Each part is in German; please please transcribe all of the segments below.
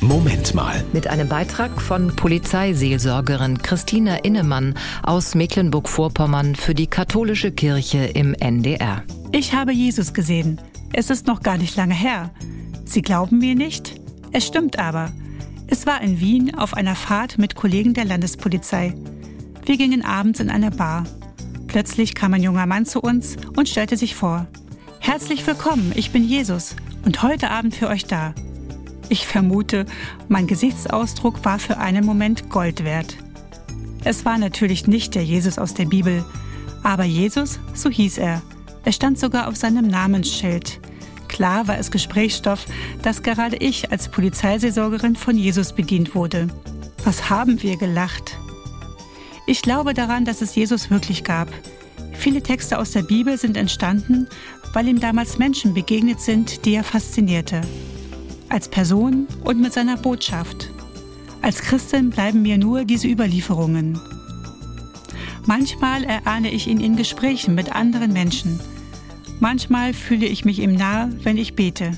Moment mal. Mit einem Beitrag von Polizeiseelsorgerin Christina Innemann aus Mecklenburg-Vorpommern für die katholische Kirche im NDR. Ich habe Jesus gesehen. Es ist noch gar nicht lange her. Sie glauben mir nicht? Es stimmt aber. Es war in Wien auf einer Fahrt mit Kollegen der Landespolizei. Wir gingen abends in eine Bar. Plötzlich kam ein junger Mann zu uns und stellte sich vor. Herzlich willkommen, ich bin Jesus und heute Abend für euch da. Ich vermute, mein Gesichtsausdruck war für einen Moment Gold wert. Es war natürlich nicht der Jesus aus der Bibel, aber Jesus, so hieß er. Er stand sogar auf seinem Namensschild. Klar war es Gesprächsstoff, dass gerade ich als Polizeiseelsorgerin von Jesus bedient wurde. Was haben wir gelacht? Ich glaube daran, dass es Jesus wirklich gab. Viele Texte aus der Bibel sind entstanden, weil ihm damals Menschen begegnet sind, die er faszinierte. Als Person und mit seiner Botschaft. Als Christin bleiben mir nur diese Überlieferungen. Manchmal erahne ich ihn in Gesprächen mit anderen Menschen. Manchmal fühle ich mich ihm nahe, wenn ich bete.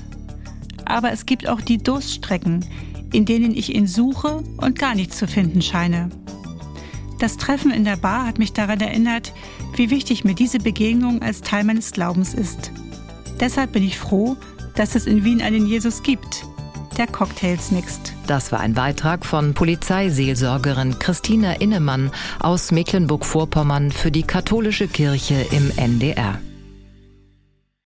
Aber es gibt auch die Durststrecken, in denen ich ihn suche und gar nicht zu finden scheine. Das Treffen in der Bar hat mich daran erinnert, wie wichtig mir diese Begegnung als Teil meines Glaubens ist. Deshalb bin ich froh, dass es in Wien einen Jesus gibt, der Cocktails mixt. Das war ein Beitrag von Polizeiseelsorgerin Christina Innemann aus Mecklenburg-Vorpommern für die katholische Kirche im NDR.